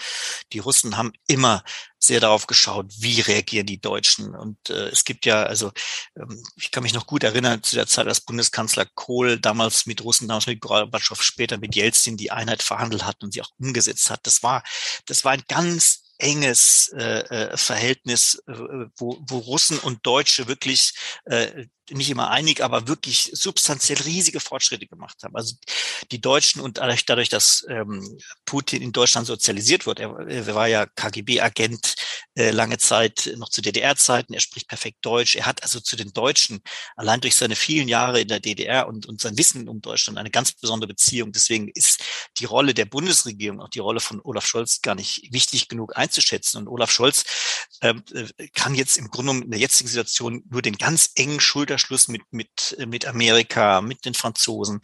Die Russen haben immer sehr darauf geschaut, wie reagieren die Deutschen. Und äh, es gibt ja, also ähm, ich kann mich noch gut erinnern zu der Zeit, als Bundeskanzler Kohl damals mit Russen, damals mit Gorbatschow, später mit Jelzin die Einheit verhandelt hat und sie auch umgesetzt hat. Das war, das war ein ganz enges äh, äh Verhältnis, äh, wo, wo Russen und Deutsche wirklich äh, nicht immer einig, aber wirklich substanziell riesige Fortschritte gemacht haben. Also die Deutschen und dadurch, dass ähm, Putin in Deutschland sozialisiert wird, er, er war ja KGB-Agent äh, lange Zeit, noch zu DDR-Zeiten, er spricht perfekt Deutsch, er hat also zu den Deutschen allein durch seine vielen Jahre in der DDR und, und sein Wissen um Deutschland eine ganz besondere Beziehung. Deswegen ist die Rolle der Bundesregierung, auch die Rolle von Olaf Scholz gar nicht wichtig genug einzuschätzen. Und Olaf Scholz ähm, äh, kann jetzt im Grunde in der jetzigen Situation nur den ganz engen Schulter Schulterschluss mit, mit, mit Amerika, mit den Franzosen,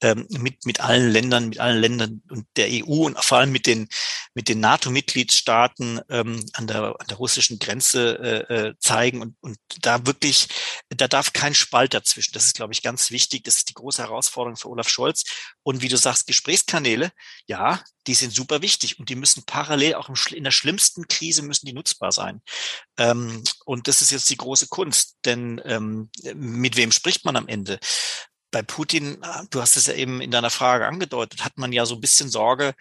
ähm, mit, mit allen Ländern, mit allen Ländern und der EU und vor allem mit den, mit den NATO-Mitgliedstaaten ähm, an, der, an der russischen Grenze äh, äh, zeigen und, und da wirklich, da darf kein Spalt dazwischen. Das ist, glaube ich, ganz wichtig. Das ist die große Herausforderung für Olaf Scholz. Und wie du sagst, Gesprächskanäle, ja, die sind super wichtig und die müssen parallel auch in der schlimmsten Krise müssen die nutzbar sein. Ähm, und das ist jetzt die große Kunst, denn ähm, mit wem spricht man am Ende? Bei Putin, ah, du hast es ja eben in deiner Frage angedeutet, hat man ja so ein bisschen Sorge,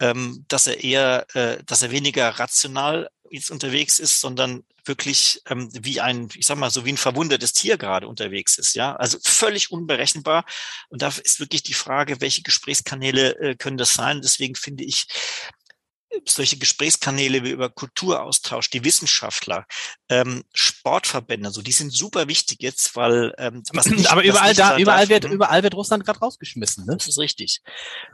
ähm, dass er eher, äh, dass er weniger rational jetzt unterwegs ist, sondern wirklich ähm, wie ein, ich sag mal, so wie ein verwundetes Tier gerade unterwegs ist, ja. Also völlig unberechenbar. Und da ist wirklich die Frage, welche Gesprächskanäle äh, können das sein? Deswegen finde ich, solche Gesprächskanäle wie über Kulturaustausch, die Wissenschaftler, ähm, Sportverbände, so die sind super wichtig jetzt, weil ähm, nicht, aber überall da, überall darf, wird, überall wird Russland gerade rausgeschmissen. Ne? Das ist richtig,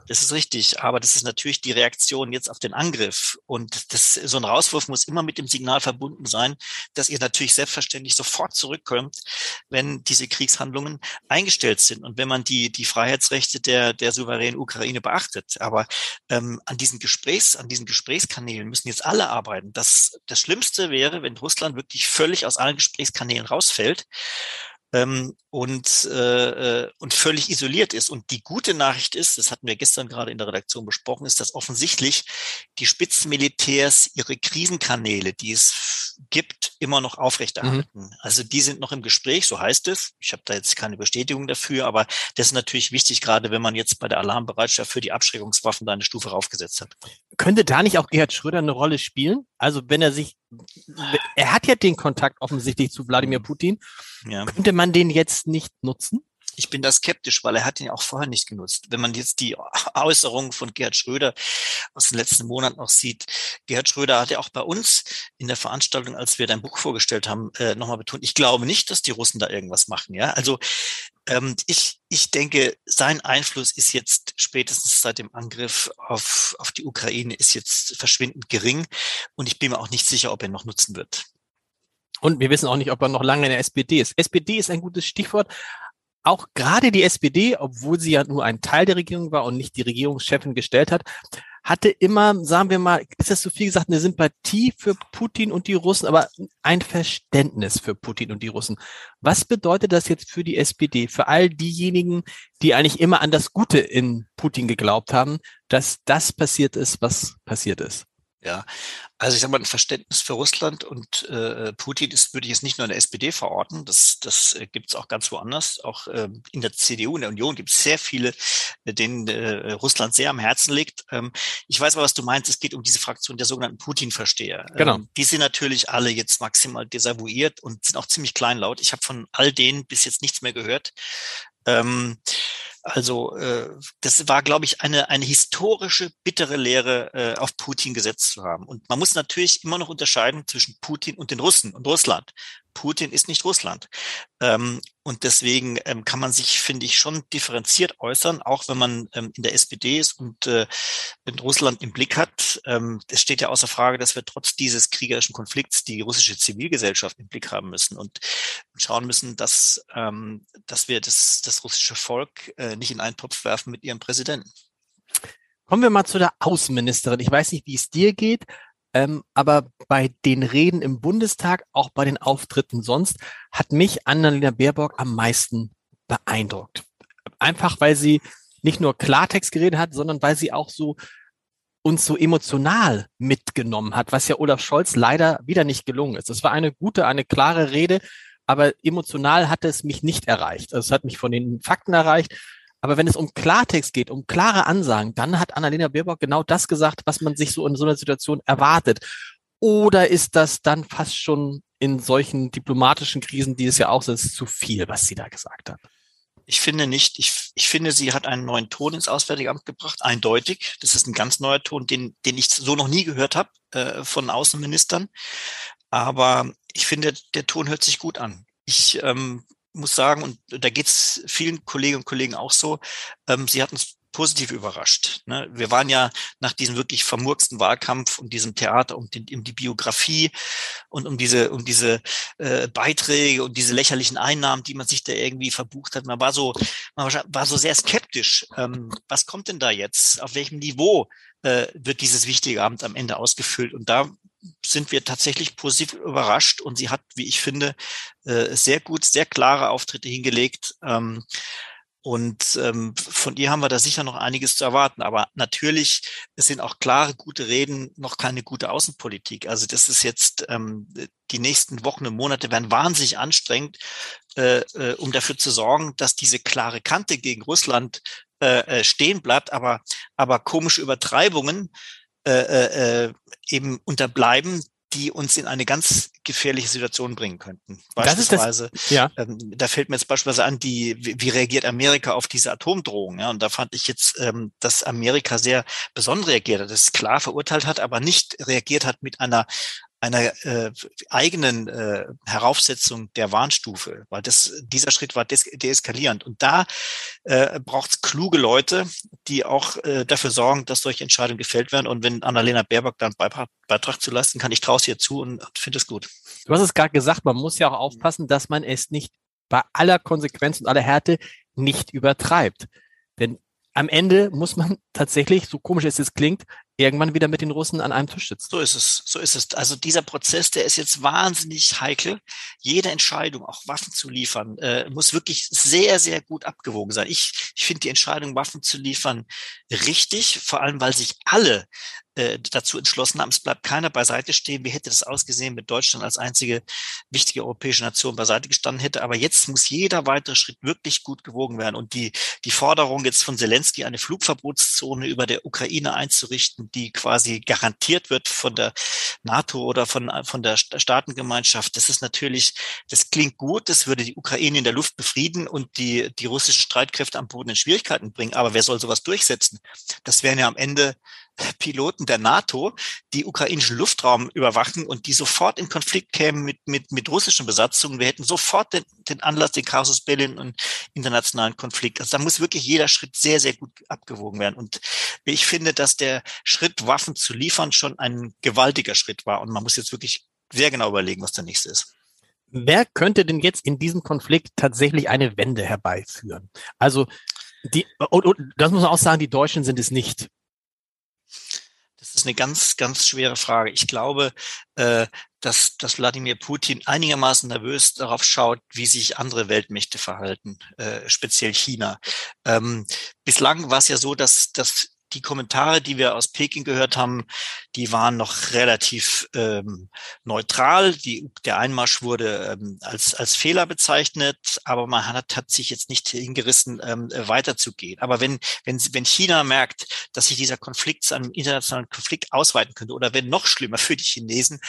das ist richtig. Aber das ist natürlich die Reaktion jetzt auf den Angriff und das so ein Rauswurf muss immer mit dem Signal verbunden sein, dass ihr natürlich selbstverständlich sofort zurückkommt, wenn diese Kriegshandlungen eingestellt sind und wenn man die die Freiheitsrechte der der souveränen Ukraine beachtet. Aber ähm, an diesen Gesprächs, an diesen diesen Gesprächskanälen müssen jetzt alle arbeiten. Das, das Schlimmste wäre, wenn Russland wirklich völlig aus allen Gesprächskanälen rausfällt ähm, und, äh, äh, und völlig isoliert ist. Und die gute Nachricht ist, das hatten wir gestern gerade in der Redaktion besprochen, ist, dass offensichtlich die Spitzenmilitärs ihre Krisenkanäle, die es gibt, immer noch aufrechterhalten. Mhm. Also die sind noch im Gespräch, so heißt es. Ich habe da jetzt keine Bestätigung dafür, aber das ist natürlich wichtig, gerade wenn man jetzt bei der Alarmbereitschaft für die Abschreckungswaffen da eine Stufe raufgesetzt hat. Könnte da nicht auch Gerhard Schröder eine Rolle spielen? Also wenn er sich, er hat ja den Kontakt offensichtlich zu Wladimir mhm. Putin. Ja. Könnte man den jetzt nicht nutzen? Ich bin da skeptisch, weil er hat ihn auch vorher nicht genutzt. Wenn man jetzt die Äußerungen von Gerhard Schröder aus den letzten Monaten noch sieht, Gerhard Schröder hat ja auch bei uns in der Veranstaltung, als wir dein Buch vorgestellt haben, äh, nochmal betont, ich glaube nicht, dass die Russen da irgendwas machen. Ja, also ähm, ich, ich denke, sein Einfluss ist jetzt spätestens seit dem Angriff auf, auf die Ukraine ist jetzt verschwindend gering und ich bin mir auch nicht sicher, ob er noch nutzen wird. Und wir wissen auch nicht, ob er noch lange in der SPD ist. SPD ist ein gutes Stichwort. Auch gerade die SPD, obwohl sie ja nur ein Teil der Regierung war und nicht die Regierungschefin gestellt hat, hatte immer, sagen wir mal, ist das so viel gesagt, eine Sympathie für Putin und die Russen, aber ein Verständnis für Putin und die Russen. Was bedeutet das jetzt für die SPD, für all diejenigen, die eigentlich immer an das Gute in Putin geglaubt haben, dass das passiert ist, was passiert ist? Ja, also ich sage mal, ein Verständnis für Russland und äh, Putin ist, würde ich jetzt nicht nur in der SPD verorten, das, das äh, gibt es auch ganz woanders. Auch äh, in der CDU, in der Union gibt es sehr viele, äh, denen äh, Russland sehr am Herzen liegt. Ähm, ich weiß aber, was du meinst, es geht um diese Fraktion der sogenannten Putin-Versteher. Genau. Ähm, die sind natürlich alle jetzt maximal desavouiert und sind auch ziemlich kleinlaut. Ich habe von all denen bis jetzt nichts mehr gehört. Ähm, also äh, das war, glaube ich, eine, eine historische, bittere Lehre, äh, auf Putin gesetzt zu haben. Und man muss natürlich immer noch unterscheiden zwischen Putin und den Russen und Russland. Putin ist nicht Russland. Ähm, und deswegen ähm, kann man sich, finde ich, schon differenziert äußern, auch wenn man ähm, in der SPD ist und äh, Russland im Blick hat. Ähm, es steht ja außer Frage, dass wir trotz dieses kriegerischen Konflikts die russische Zivilgesellschaft im Blick haben müssen und schauen müssen, dass, ähm, dass wir das, das russische Volk äh, nicht in einen Topf werfen mit ihrem Präsidenten. Kommen wir mal zu der Außenministerin. Ich weiß nicht, wie es dir geht, ähm, aber bei den Reden im Bundestag, auch bei den Auftritten sonst, hat mich Annalena Baerbock am meisten beeindruckt. Einfach weil sie nicht nur Klartext geredet hat, sondern weil sie auch so uns so emotional mitgenommen hat, was ja Olaf Scholz leider wieder nicht gelungen ist. Es war eine gute, eine klare Rede, aber emotional hat es mich nicht erreicht. Also es hat mich von den Fakten erreicht, aber wenn es um Klartext geht, um klare Ansagen, dann hat Annalena Baerbock genau das gesagt, was man sich so in so einer Situation erwartet. Oder ist das dann fast schon in solchen diplomatischen Krisen, die es ja auch sind, zu viel, was sie da gesagt hat? Ich finde nicht. Ich, ich finde, sie hat einen neuen Ton ins Auswärtige Amt gebracht, eindeutig. Das ist ein ganz neuer Ton, den, den ich so noch nie gehört habe äh, von Außenministern. Aber ich finde, der Ton hört sich gut an. Ich ähm, muss sagen, und da geht's vielen Kolleginnen und Kollegen auch so, ähm, sie hat uns positiv überrascht. Ne? Wir waren ja nach diesem wirklich vermurksten Wahlkampf und diesem Theater um, den, um die Biografie und um diese, um diese äh, Beiträge und diese lächerlichen Einnahmen, die man sich da irgendwie verbucht hat. Man war so, man war so sehr skeptisch. Ähm, was kommt denn da jetzt? Auf welchem Niveau äh, wird dieses wichtige Amt am Ende ausgefüllt? Und da sind wir tatsächlich positiv überrascht und sie hat, wie ich finde, äh, sehr gut, sehr klare Auftritte hingelegt. Ähm, und ähm, von ihr haben wir da sicher noch einiges zu erwarten. Aber natürlich, sind auch klare, gute Reden, noch keine gute Außenpolitik. Also das ist jetzt, ähm, die nächsten Wochen und Monate werden wahnsinnig anstrengend, äh, äh, um dafür zu sorgen, dass diese klare Kante gegen Russland stehen bleibt. Aber, aber komische Übertreibungen äh, äh, äh, eben unterbleiben, die uns in eine ganz gefährliche Situation bringen könnten. Beispielsweise, das, ja. ähm, da fällt mir jetzt beispielsweise an, die, wie, wie reagiert Amerika auf diese Atomdrohung? Ja, und da fand ich jetzt, ähm, dass Amerika sehr besonnen reagiert hat, das klar verurteilt hat, aber nicht reagiert hat mit einer einer äh, eigenen äh, Heraufsetzung der Warnstufe, weil das, dieser Schritt war des, deeskalierend. Und da äh, braucht es kluge Leute, die auch äh, dafür sorgen, dass solche Entscheidungen gefällt werden. Und wenn Annalena Baerbock dann Beitrag, Beitrag zu leisten kann, ich traue es ihr zu und finde es gut. Du hast es gerade gesagt, man muss ja auch aufpassen, dass man es nicht bei aller Konsequenz und aller Härte nicht übertreibt. Denn am Ende muss man tatsächlich, so komisch es jetzt klingt, irgendwann wieder mit den Russen an einem Tisch sitzen. So ist es, so ist es. Also dieser Prozess, der ist jetzt wahnsinnig heikel. Jede Entscheidung, auch Waffen zu liefern, äh, muss wirklich sehr, sehr gut abgewogen sein. Ich, ich finde die Entscheidung, Waffen zu liefern, richtig, vor allem weil sich alle äh, dazu entschlossen haben, es bleibt keiner beiseite stehen. Wie hätte das ausgesehen, mit Deutschland als einzige wichtige europäische Nation beiseite gestanden hätte? Aber jetzt muss jeder weitere Schritt wirklich gut gewogen werden. Und die, die Forderung jetzt von Zelensky, eine Flugverbotszone über der Ukraine einzurichten, die quasi garantiert wird von der NATO oder von, von der Staatengemeinschaft, das ist natürlich, das klingt gut, das würde die Ukraine in der Luft befrieden und die, die russischen Streitkräfte am Boden in Schwierigkeiten bringen. Aber wer soll sowas durchsetzen? Das wären ja am Ende Piloten der NATO, die ukrainischen Luftraum überwachen und die sofort in Konflikt kämen mit, mit, mit russischen Besatzungen. Wir hätten sofort den, den Anlass, den Casus Belli und internationalen Konflikt. Also da muss wirklich jeder Schritt sehr, sehr gut abgewogen werden. Und ich finde, dass der Schritt, Waffen zu liefern, schon ein gewaltiger Schritt war. Und man muss jetzt wirklich sehr genau überlegen, was der nächste ist. Wer könnte denn jetzt in diesem Konflikt tatsächlich eine Wende herbeiführen? Also die, und, und das muss man auch sagen, die Deutschen sind es nicht. Das ist eine ganz, ganz schwere Frage. Ich glaube, äh, dass, dass Wladimir Putin einigermaßen nervös darauf schaut, wie sich andere Weltmächte verhalten, äh, speziell China. Ähm, bislang war es ja so, dass, dass die Kommentare, die wir aus Peking gehört haben, die waren noch relativ ähm, neutral. Die, der Einmarsch wurde ähm, als, als Fehler bezeichnet, aber man hat, hat sich jetzt nicht hingerissen, ähm, weiterzugehen. Aber wenn, wenn, wenn China merkt, dass sich dieser Konflikt zu einem internationalen Konflikt ausweiten könnte oder wenn noch schlimmer für die Chinesen,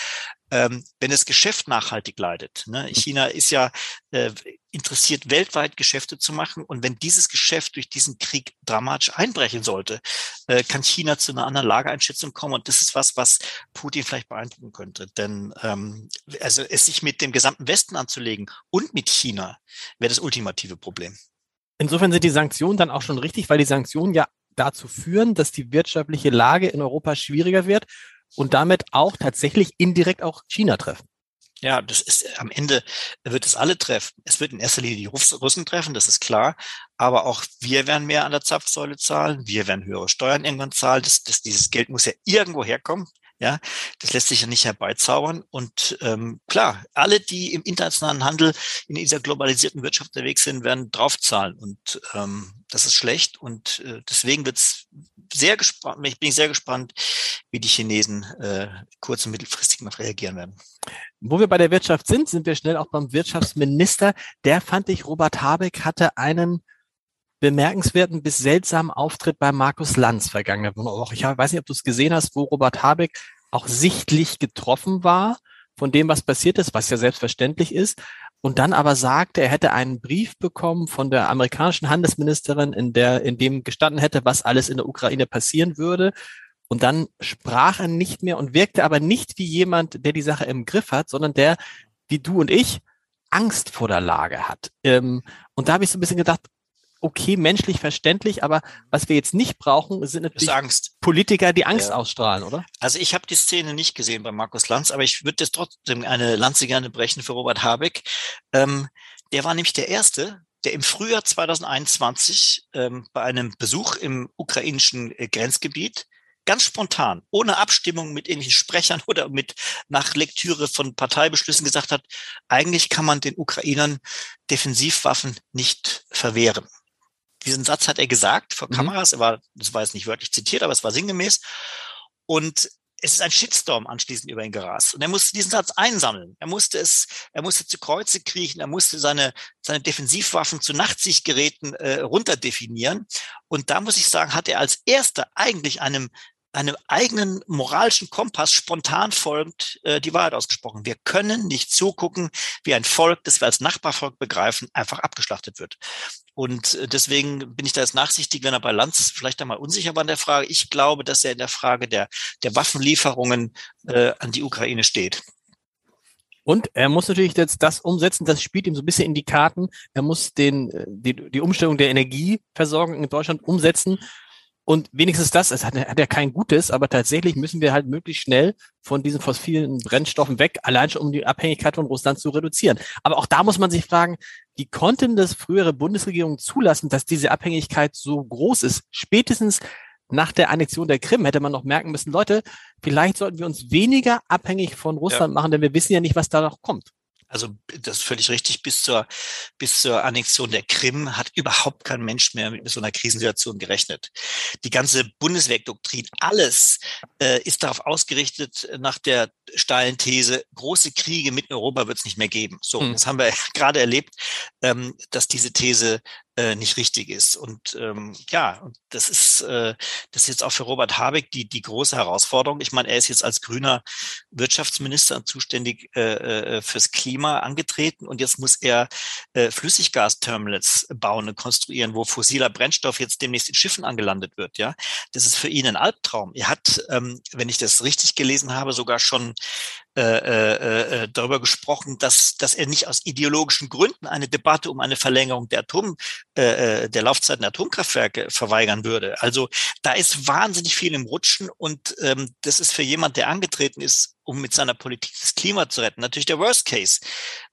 ähm, wenn das Geschäft nachhaltig leidet. Ne? Mhm. China ist ja äh, interessiert, weltweit Geschäfte zu machen. Und wenn dieses Geschäft durch diesen Krieg dramatisch einbrechen sollte, äh, kann China zu einer anderen Lageeinschätzung kommen. Und das ist was, was Putin vielleicht beeindrucken könnte. Denn ähm, also es sich mit dem gesamten Westen anzulegen und mit China wäre das ultimative Problem. Insofern sind die Sanktionen dann auch schon richtig, weil die Sanktionen ja dazu führen, dass die wirtschaftliche Lage in Europa schwieriger wird und damit auch tatsächlich indirekt auch China treffen. Ja, das ist am Ende wird es alle treffen. Es wird in erster Linie die Russen treffen, das ist klar. Aber auch wir werden mehr an der Zapfsäule zahlen. Wir werden höhere Steuern irgendwann zahlen. Das, das, dieses Geld muss ja irgendwo herkommen. Ja, das lässt sich ja nicht herbeizaubern. Und ähm, klar, alle, die im internationalen Handel in dieser globalisierten Wirtschaft unterwegs sind, werden draufzahlen. Und ähm, das ist schlecht. Und äh, deswegen wird's sehr gespannt, ich bin sehr gespannt, wie die Chinesen äh, kurz- und mittelfristig noch reagieren werden. Wo wir bei der Wirtschaft sind, sind wir schnell auch beim Wirtschaftsminister. Der fand ich, Robert Habeck hatte einen bemerkenswerten bis seltsamen Auftritt bei Markus Lanz vergangene Woche. Ich weiß nicht, ob du es gesehen hast, wo Robert Habeck auch sichtlich getroffen war von dem, was passiert ist, was ja selbstverständlich ist. Und dann aber sagte, er hätte einen Brief bekommen von der amerikanischen Handelsministerin, in der, in dem gestanden hätte, was alles in der Ukraine passieren würde. Und dann sprach er nicht mehr und wirkte aber nicht wie jemand, der die Sache im Griff hat, sondern der, wie du und ich, Angst vor der Lage hat. Ähm, und da habe ich so ein bisschen gedacht, okay, menschlich verständlich, aber was wir jetzt nicht brauchen, sind natürlich Politiker, die Angst ja. ausstrahlen, oder? Also ich habe die Szene nicht gesehen bei Markus Lanz, aber ich würde jetzt trotzdem eine Lanze gerne brechen für Robert Habeck. Ähm, der war nämlich der Erste, der im Frühjahr 2021 ähm, bei einem Besuch im ukrainischen äh, Grenzgebiet ganz spontan, ohne Abstimmung mit ähnlichen Sprechern oder mit nach Lektüre von Parteibeschlüssen gesagt hat, eigentlich kann man den Ukrainern Defensivwaffen nicht verwehren. Diesen Satz hat er gesagt vor mhm. Kameras. Er war, das war jetzt nicht wörtlich zitiert, aber es war sinngemäß. Und es ist ein Shitstorm anschließend über ihn gerast. Und er musste diesen Satz einsammeln. Er musste es, er musste zu Kreuze kriechen, er musste seine, seine Defensivwaffen zu Nachtsichtgeräten äh, runterdefinieren. Und da muss ich sagen, hat er als erster eigentlich einem einem eigenen moralischen Kompass spontan folgend äh, die Wahrheit ausgesprochen. Wir können nicht zugucken, wie ein Volk, das wir als Nachbarvolk begreifen, einfach abgeschlachtet wird. Und äh, deswegen bin ich da jetzt nachsichtig, wenn er bei Lanz vielleicht einmal unsicher war in der Frage. Ich glaube, dass er in der Frage der, der Waffenlieferungen äh, an die Ukraine steht. Und er muss natürlich jetzt das umsetzen, das spielt ihm so ein bisschen in die Karten. Er muss den, äh, die, die Umstellung der Energieversorgung in Deutschland umsetzen. Und wenigstens das, es hat, hat ja kein Gutes, aber tatsächlich müssen wir halt möglichst schnell von diesen fossilen Brennstoffen weg, allein schon um die Abhängigkeit von Russland zu reduzieren. Aber auch da muss man sich fragen, wie konnten das frühere Bundesregierung zulassen, dass diese Abhängigkeit so groß ist? Spätestens nach der Annexion der Krim hätte man noch merken müssen, Leute, vielleicht sollten wir uns weniger abhängig von Russland ja. machen, denn wir wissen ja nicht, was da noch kommt. Also das ist völlig richtig. Bis zur, bis zur Annexion der Krim hat überhaupt kein Mensch mehr mit so einer Krisensituation gerechnet. Die ganze Bundeswehrdoktrin, alles äh, ist darauf ausgerichtet nach der steilen These, große Kriege mit Europa wird es nicht mehr geben. So, mhm. das haben wir gerade erlebt, ähm, dass diese These äh, nicht richtig ist. Und ähm, ja, das ist äh, das ist jetzt auch für Robert Habeck die die große Herausforderung. Ich meine, er ist jetzt als grüner Wirtschaftsminister zuständig äh, äh, fürs Klima angetreten und jetzt muss er äh, Flüssiggasterminals bauen und konstruieren, wo fossiler Brennstoff jetzt demnächst in Schiffen angelandet wird. Ja, das ist für ihn ein Albtraum. Er hat, ähm, wenn ich das richtig gelesen habe, sogar schon äh, äh, äh, darüber gesprochen, dass, dass er nicht aus ideologischen Gründen eine Debatte um eine Verlängerung der Atom, äh, äh, der Laufzeiten der Atomkraftwerke verweigern würde. Also da ist wahnsinnig viel im Rutschen und ähm, das ist für jemand, der angetreten ist, um mit seiner Politik das Klima zu retten, natürlich der Worst Case,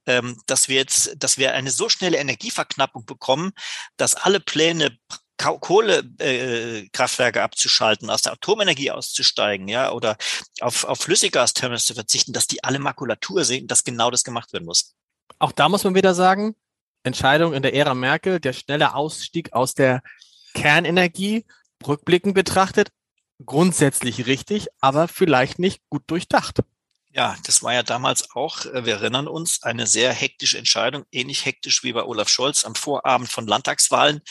ähm, dass wir jetzt, dass wir eine so schnelle Energieverknappung bekommen, dass alle Pläne Kohlekraftwerke äh, abzuschalten, aus der Atomenergie auszusteigen, ja, oder auf, auf Flüssiggasterminals zu verzichten, dass die alle Makulatur sehen, dass genau das gemacht werden muss. Auch da muss man wieder sagen, Entscheidung in der Ära Merkel, der schnelle Ausstieg aus der Kernenergie, rückblickend betrachtet, grundsätzlich richtig, aber vielleicht nicht gut durchdacht. Ja, das war ja damals auch, äh, wir erinnern uns, eine sehr hektische Entscheidung, ähnlich hektisch wie bei Olaf Scholz am Vorabend von Landtagswahlen,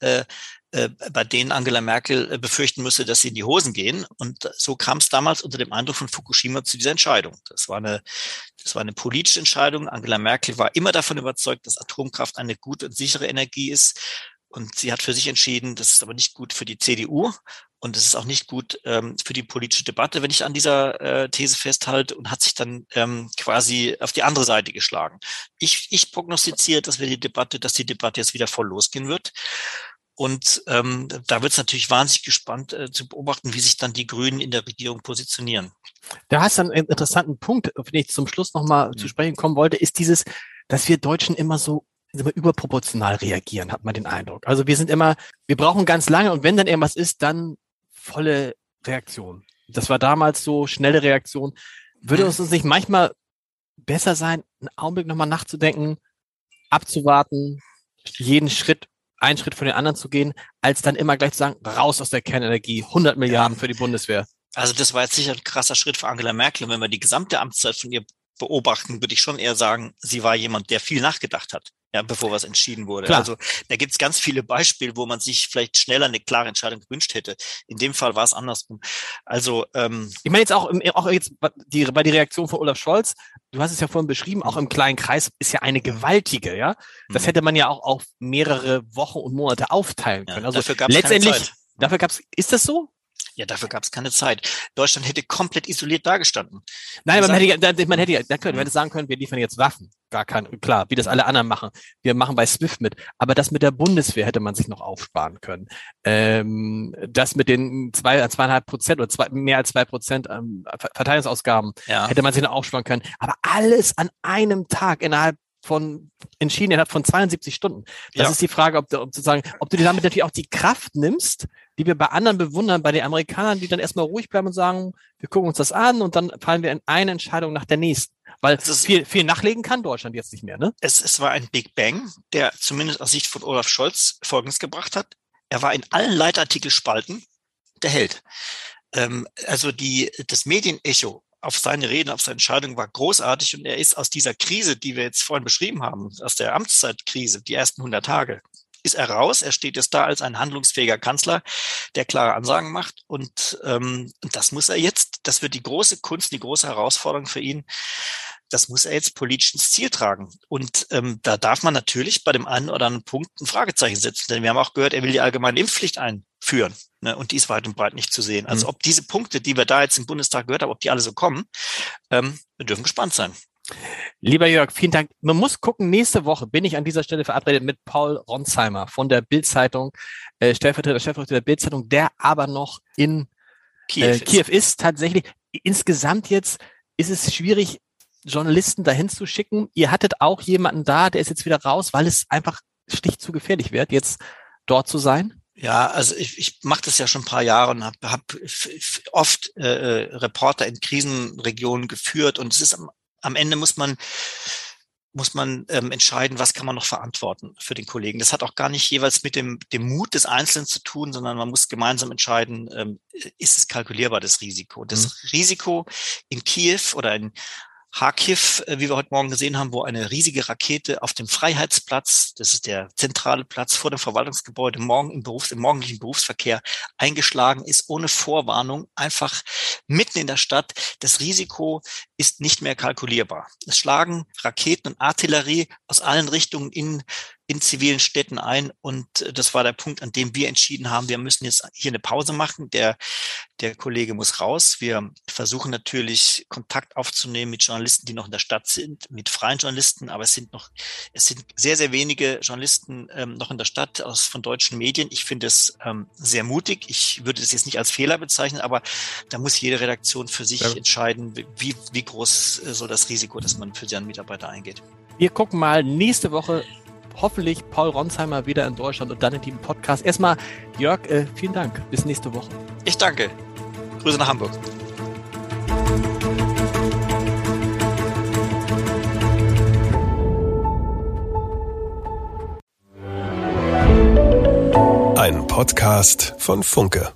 äh, äh, bei denen Angela Merkel äh, befürchten müsste, dass sie in die Hosen gehen. Und so kam es damals unter dem Eindruck von Fukushima zu dieser Entscheidung. Das war eine, das war eine politische Entscheidung. Angela Merkel war immer davon überzeugt, dass Atomkraft eine gute und sichere Energie ist. Und sie hat für sich entschieden, das ist aber nicht gut für die CDU und es ist auch nicht gut ähm, für die politische Debatte, wenn ich an dieser äh, These festhalte und hat sich dann ähm, quasi auf die andere Seite geschlagen. Ich, ich prognostiziere, dass wir die Debatte, dass die Debatte jetzt wieder voll losgehen wird. Und ähm, da wird es natürlich wahnsinnig gespannt äh, zu beobachten, wie sich dann die Grünen in der Regierung positionieren. Da hast du einen interessanten Punkt, auf den ich zum Schluss nochmal mhm. zu sprechen kommen wollte, ist dieses, dass wir Deutschen immer so immer überproportional reagieren, hat man den Eindruck. Also wir sind immer, wir brauchen ganz lange und wenn dann irgendwas ist, dann volle Reaktion. Das war damals so, schnelle Reaktion. Würde mhm. es uns nicht manchmal besser sein, einen Augenblick nochmal nachzudenken, abzuwarten, jeden Schritt, einen Schritt von den anderen zu gehen, als dann immer gleich zu sagen, raus aus der Kernenergie, 100 Milliarden für die Bundeswehr. Also das war jetzt sicher ein krasser Schritt für Angela Merkel. Und wenn wir die gesamte Amtszeit von ihr beobachten, würde ich schon eher sagen, sie war jemand, der viel nachgedacht hat ja, bevor was entschieden wurde. Klar. Also da gibt es ganz viele Beispiele, wo man sich vielleicht schneller eine klare Entscheidung gewünscht hätte. In dem Fall war es andersrum. Also ähm, ich meine jetzt auch, im, auch jetzt die, bei der Reaktion von Olaf Scholz, du hast es ja vorhin beschrieben, auch im kleinen Kreis ist ja eine gewaltige, ja. Das mhm. hätte man ja auch auf mehrere Wochen und Monate aufteilen können. Ja, also letztendlich, dafür gab es, ist das so? Ja, dafür gab es keine Zeit. Deutschland hätte komplett isoliert dagestanden. Nein, aber man hätte, man hätte ja, man hätte sagen können, wir liefern jetzt Waffen. Gar kein, klar, wie das alle anderen machen. Wir machen bei SWIFT mit. Aber das mit der Bundeswehr hätte man sich noch aufsparen können. Ähm, das mit den zwei, zweieinhalb Prozent oder zwei, mehr als zwei Prozent ähm, Verteidigungsausgaben ja. hätte man sich noch aufsparen können. Aber alles an einem Tag innerhalb von entschieden innerhalb von 72 Stunden. Das ja. ist die Frage, ob du, ob, sozusagen, ob du dir damit natürlich auch die Kraft nimmst, die wir bei anderen bewundern, bei den Amerikanern, die dann erstmal ruhig bleiben und sagen, wir gucken uns das an und dann fallen wir in eine Entscheidung nach der nächsten. Weil ist, viel, viel nachlegen kann Deutschland jetzt nicht mehr, ne? Es, es war ein Big Bang, der zumindest aus Sicht von Olaf Scholz Folgendes gebracht hat. Er war in allen Leitartikelspalten der Held. Ähm, also die, das Medienecho auf seine Reden, auf seine Entscheidung war großartig und er ist aus dieser Krise, die wir jetzt vorhin beschrieben haben, aus der Amtszeitkrise, die ersten 100 Tage, ist er raus. Er steht jetzt da als ein handlungsfähiger Kanzler, der klare Ansagen macht. Und ähm, das muss er jetzt, das wird die große Kunst, die große Herausforderung für ihn. Das muss er jetzt politisch ins Ziel tragen. Und ähm, da darf man natürlich bei dem einen oder anderen Punkt ein Fragezeichen setzen. Denn wir haben auch gehört, er will die allgemeine Impfpflicht einführen. Ne? Und die ist weit und breit nicht zu sehen. Also mhm. ob diese Punkte, die wir da jetzt im Bundestag gehört haben, ob die alle so kommen, ähm, wir dürfen gespannt sein. Lieber Jörg, vielen Dank. Man muss gucken, nächste Woche bin ich an dieser Stelle verabredet mit Paul Ronsheimer von der Bildzeitung, äh, Stellvertreter, Chefredakteur der Bildzeitung, der aber noch in Kiew, äh, Kiew ist. ist. Tatsächlich, insgesamt jetzt ist es schwierig, Journalisten dahin zu schicken. Ihr hattet auch jemanden da, der ist jetzt wieder raus, weil es einfach stich zu gefährlich wird, jetzt dort zu sein? Ja, also ich, ich mache das ja schon ein paar Jahre und habe hab oft äh, äh, Reporter in Krisenregionen geführt und es ist am, am Ende muss man muss man ähm, entscheiden, was kann man noch verantworten für den Kollegen. Das hat auch gar nicht jeweils mit dem, dem Mut des Einzelnen zu tun, sondern man muss gemeinsam entscheiden, ähm, ist es kalkulierbar, das Risiko. Das mhm. Risiko in Kiew oder in Kharkiv, äh, wie wir heute Morgen gesehen haben, wo eine riesige Rakete auf dem Freiheitsplatz, das ist der zentrale Platz vor dem Verwaltungsgebäude, morgen im, Berufs-, im morgendlichen Berufsverkehr eingeschlagen ist, ohne Vorwarnung, einfach mitten in der Stadt. Das Risiko ist nicht mehr kalkulierbar. Es schlagen Raketen und Artillerie aus allen Richtungen in in zivilen Städten ein. Und äh, das war der Punkt, an dem wir entschieden haben, wir müssen jetzt hier eine Pause machen. Der, der Kollege muss raus. Wir versuchen natürlich Kontakt aufzunehmen mit Journalisten, die noch in der Stadt sind, mit freien Journalisten. Aber es sind noch, es sind sehr, sehr wenige Journalisten ähm, noch in der Stadt aus, von deutschen Medien. Ich finde es ähm, sehr mutig. Ich würde es jetzt nicht als Fehler bezeichnen, aber da muss jede Redaktion für sich ja. entscheiden, wie, wie groß äh, so das Risiko, dass man für seinen Mitarbeiter eingeht. Wir gucken mal nächste Woche hoffentlich Paul Ronsheimer wieder in Deutschland und dann in diesem Podcast. Erstmal, Jörg, äh, vielen Dank. Bis nächste Woche. Ich danke. Grüße nach Hamburg. Ein Podcast von Funke.